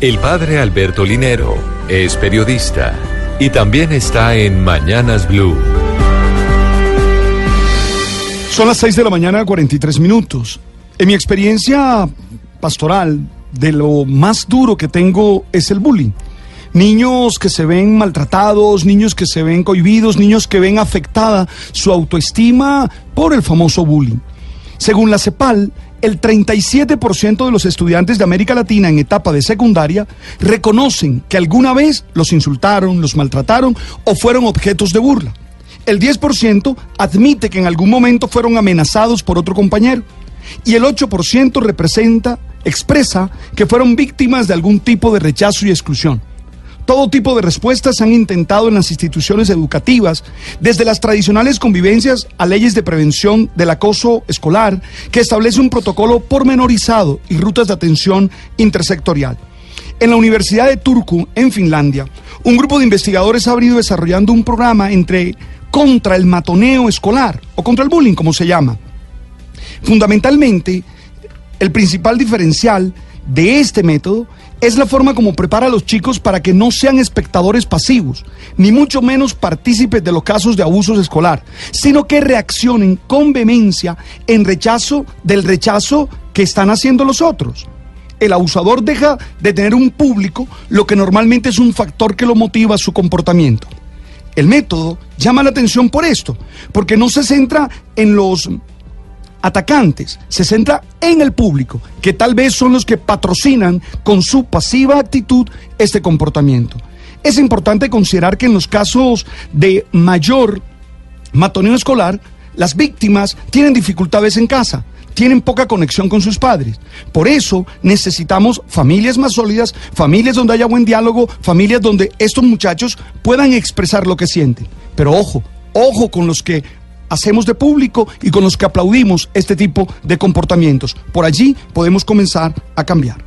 El padre Alberto Linero es periodista y también está en Mañanas Blue. Son las 6 de la mañana, 43 minutos. En mi experiencia pastoral, de lo más duro que tengo es el bullying. Niños que se ven maltratados, niños que se ven cohibidos, niños que ven afectada su autoestima por el famoso bullying. Según la CEPAL, el 37% de los estudiantes de América Latina en etapa de secundaria reconocen que alguna vez los insultaron, los maltrataron o fueron objetos de burla. El 10% admite que en algún momento fueron amenazados por otro compañero. Y el 8% representa, expresa que fueron víctimas de algún tipo de rechazo y exclusión. Todo tipo de respuestas han intentado en las instituciones educativas, desde las tradicionales convivencias a leyes de prevención del acoso escolar, que establece un protocolo pormenorizado y rutas de atención intersectorial. En la Universidad de Turku, en Finlandia, un grupo de investigadores ha venido desarrollando un programa entre contra el matoneo escolar o contra el bullying, como se llama. Fundamentalmente, el principal diferencial de este método es la forma como prepara a los chicos para que no sean espectadores pasivos, ni mucho menos partícipes de los casos de abusos escolar, sino que reaccionen con vehemencia en rechazo del rechazo que están haciendo los otros. El abusador deja de tener un público, lo que normalmente es un factor que lo motiva a su comportamiento. El método llama la atención por esto, porque no se centra en los atacantes, se centra en el público, que tal vez son los que patrocinan con su pasiva actitud este comportamiento. Es importante considerar que en los casos de mayor matoneo escolar, las víctimas tienen dificultades en casa, tienen poca conexión con sus padres. Por eso necesitamos familias más sólidas, familias donde haya buen diálogo, familias donde estos muchachos puedan expresar lo que sienten. Pero ojo, ojo con los que hacemos de público y con los que aplaudimos este tipo de comportamientos. Por allí podemos comenzar a cambiar.